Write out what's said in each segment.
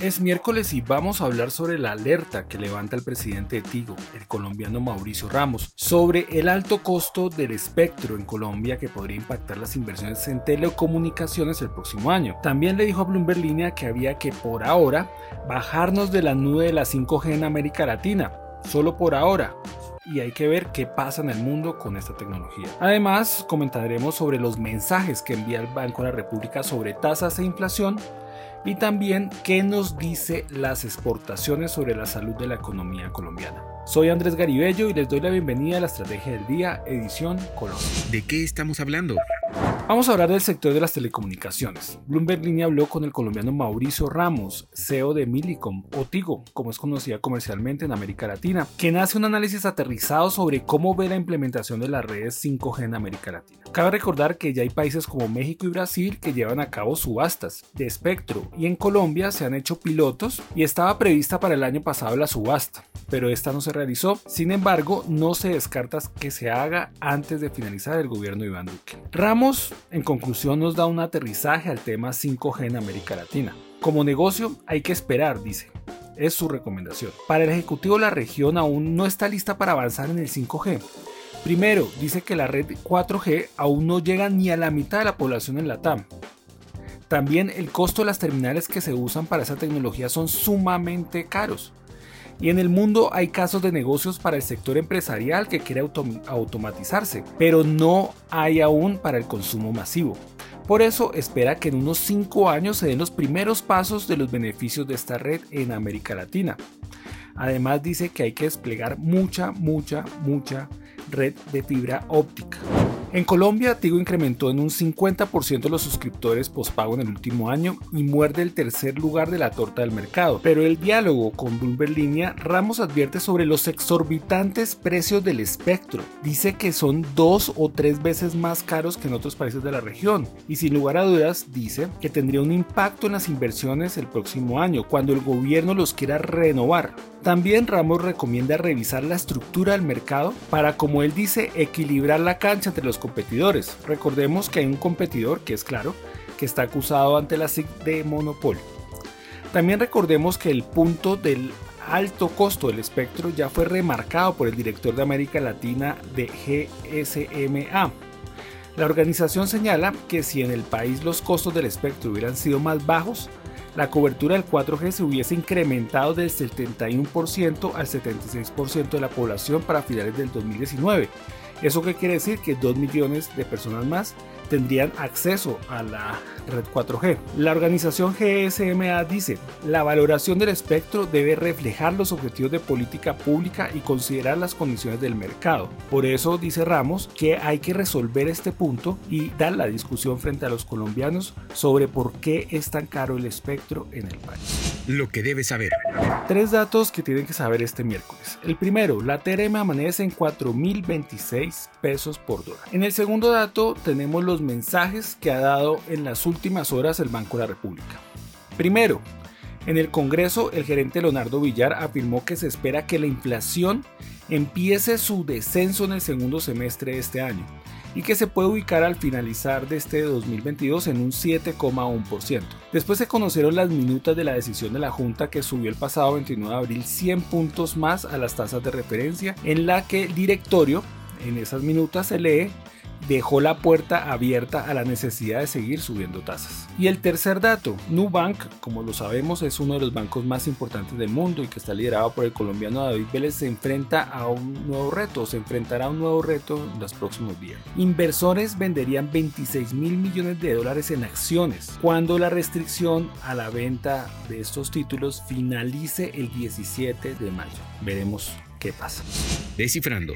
Es miércoles y vamos a hablar sobre la alerta que levanta el presidente de Tigo, el colombiano Mauricio Ramos, sobre el alto costo del espectro en Colombia que podría impactar las inversiones en telecomunicaciones el próximo año. También le dijo a Bloomberg Línea que había que por ahora bajarnos de la nube de la 5G en América Latina, solo por ahora, y hay que ver qué pasa en el mundo con esta tecnología. Además, comentaremos sobre los mensajes que envía el Banco de la República sobre tasas e inflación y también qué nos dice las exportaciones sobre la salud de la economía colombiana. Soy Andrés Garibello y les doy la bienvenida a la Estrategia del Día, edición Colombia. ¿De qué estamos hablando? Vamos a hablar del sector de las telecomunicaciones. Bloomberg Línea habló con el colombiano Mauricio Ramos, CEO de Millicom o Tigo, como es conocida comercialmente en América Latina, quien hace un análisis aterrizado sobre cómo ve la implementación de las redes 5G en América Latina. Cabe recordar que ya hay países como México y Brasil que llevan a cabo subastas de espectro y en Colombia se han hecho pilotos y estaba prevista para el año pasado la subasta, pero esta no se realizó. Sin embargo, no se descarta que se haga antes de finalizar el gobierno de Iván Duque. En conclusión, nos da un aterrizaje al tema 5G en América Latina. Como negocio hay que esperar, dice. Es su recomendación. Para el Ejecutivo la región aún no está lista para avanzar en el 5G. Primero, dice que la red 4G aún no llega ni a la mitad de la población en la TAM. También el costo de las terminales que se usan para esa tecnología son sumamente caros. Y en el mundo hay casos de negocios para el sector empresarial que quiere automatizarse, pero no hay aún para el consumo masivo. Por eso espera que en unos 5 años se den los primeros pasos de los beneficios de esta red en América Latina. Además dice que hay que desplegar mucha, mucha, mucha red de fibra óptica. En Colombia, Tigo incrementó en un 50% los suscriptores postpago en el último año y muerde el tercer lugar de la torta del mercado. Pero el diálogo con Bloomberg Línea, Ramos advierte sobre los exorbitantes precios del espectro. Dice que son dos o tres veces más caros que en otros países de la región. Y sin lugar a dudas, dice que tendría un impacto en las inversiones el próximo año, cuando el gobierno los quiera renovar. También Ramos recomienda revisar la estructura del mercado para, como él dice, equilibrar la cancha entre los competidores. Recordemos que hay un competidor, que es claro, que está acusado ante la SIC de monopolio. También recordemos que el punto del alto costo del espectro ya fue remarcado por el director de América Latina de GSMA. La organización señala que si en el país los costos del espectro hubieran sido más bajos, la cobertura del 4G se hubiese incrementado del 71% al 76% de la población para finales del 2019. ¿Eso qué quiere decir? Que 2 millones de personas más tendrían acceso a la red 4G. La organización GSMA dice, la valoración del espectro debe reflejar los objetivos de política pública y considerar las condiciones del mercado. Por eso dice Ramos que hay que resolver este punto y dar la discusión frente a los colombianos sobre por qué es tan caro el espectro en el país. Lo que debe saber. Tres datos que tienen que saber este miércoles. El primero, la TRM amanece en 4.026 pesos por dólar. En el segundo dato tenemos los mensajes que ha dado en las últimas horas el Banco de la República. Primero, en el Congreso, el gerente Leonardo Villar afirmó que se espera que la inflación empiece su descenso en el segundo semestre de este año y que se puede ubicar al finalizar de este 2022 en un 7,1%. Después se conocieron las minutas de la decisión de la Junta que subió el pasado 29 de abril 100 puntos más a las tasas de referencia, en la que el directorio en esas minutas se lee dejó la puerta abierta a la necesidad de seguir subiendo tasas. Y el tercer dato, Nubank, como lo sabemos, es uno de los bancos más importantes del mundo y que está liderado por el colombiano David Vélez, se enfrenta a un nuevo reto, se enfrentará a un nuevo reto en los próximos días. Inversores venderían 26 mil millones de dólares en acciones cuando la restricción a la venta de estos títulos finalice el 17 de mayo. Veremos qué pasa. Descifrando.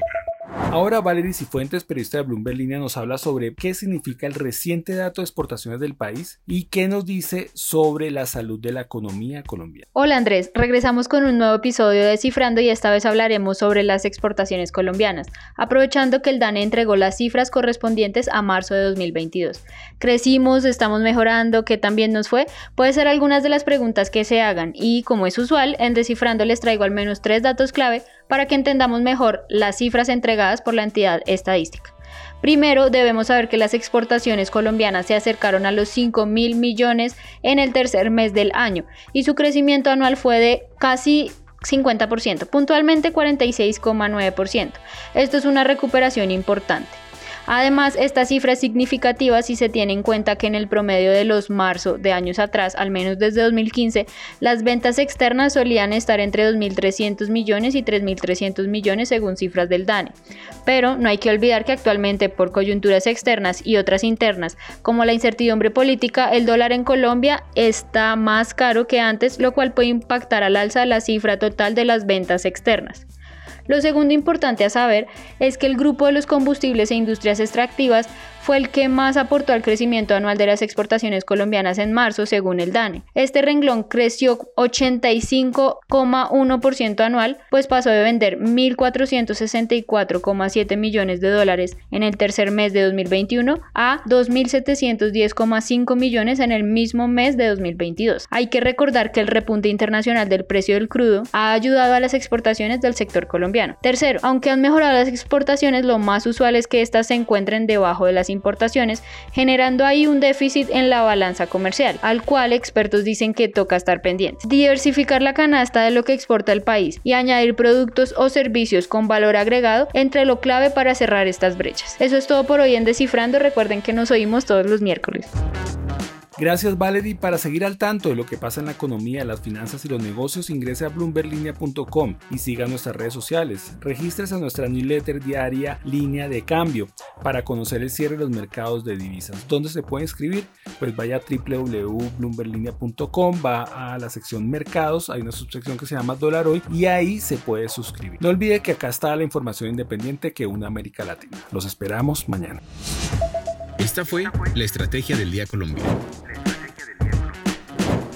Ahora Valerie Cifuentes, periodista de Bloomberg Línea, nos habla sobre qué significa el reciente dato de exportaciones del país y qué nos dice sobre la salud de la economía colombiana. Hola Andrés, regresamos con un nuevo episodio de Cifrando y esta vez hablaremos sobre las exportaciones colombianas, aprovechando que el DANE entregó las cifras correspondientes a marzo de 2022. ¿Crecimos? ¿Estamos mejorando? ¿Qué también nos fue? Puede ser algunas de las preguntas que se hagan y como es usual, en Descifrando les traigo al menos tres datos clave para que entendamos mejor las cifras entregadas por la entidad estadística. Primero, debemos saber que las exportaciones colombianas se acercaron a los 5 mil millones en el tercer mes del año y su crecimiento anual fue de casi 50%, puntualmente 46,9%. Esto es una recuperación importante. Además, esta cifra es significativa si se tiene en cuenta que en el promedio de los marzo de años atrás, al menos desde 2015, las ventas externas solían estar entre 2.300 millones y 3.300 millones según cifras del DANE. Pero no hay que olvidar que actualmente por coyunturas externas y otras internas, como la incertidumbre política, el dólar en Colombia está más caro que antes, lo cual puede impactar al alza la cifra total de las ventas externas. Lo segundo importante a saber es que el grupo de los combustibles e industrias extractivas fue el que más aportó al crecimiento anual de las exportaciones colombianas en marzo, según el DANE. Este renglón creció 85,1% anual, pues pasó de vender 1.464,7 millones de dólares en el tercer mes de 2021 a 2.710,5 millones en el mismo mes de 2022. Hay que recordar que el repunte internacional del precio del crudo ha ayudado a las exportaciones del sector colombiano. Tercero, aunque han mejorado las exportaciones, lo más usual es que éstas se encuentren debajo de las importaciones, generando ahí un déficit en la balanza comercial, al cual expertos dicen que toca estar pendientes. Diversificar la canasta de lo que exporta el país y añadir productos o servicios con valor agregado entre lo clave para cerrar estas brechas. Eso es todo por hoy en Descifrando. Recuerden que nos oímos todos los miércoles. Gracias Valerie. Para seguir al tanto de lo que pasa en la economía, las finanzas y los negocios, ingrese a bloomberlinia.com y siga nuestras redes sociales. Regístrese a nuestra newsletter diaria Línea de Cambio para conocer el cierre de los mercados de divisas. ¿Dónde se puede inscribir? Pues vaya a www.bloomberlinia.com, va a la sección mercados, hay una subsección que se llama dólar hoy y ahí se puede suscribir. No olvide que acá está la información independiente que une América Latina. Los esperamos mañana. Esta fue la Estrategia del Día Colombiano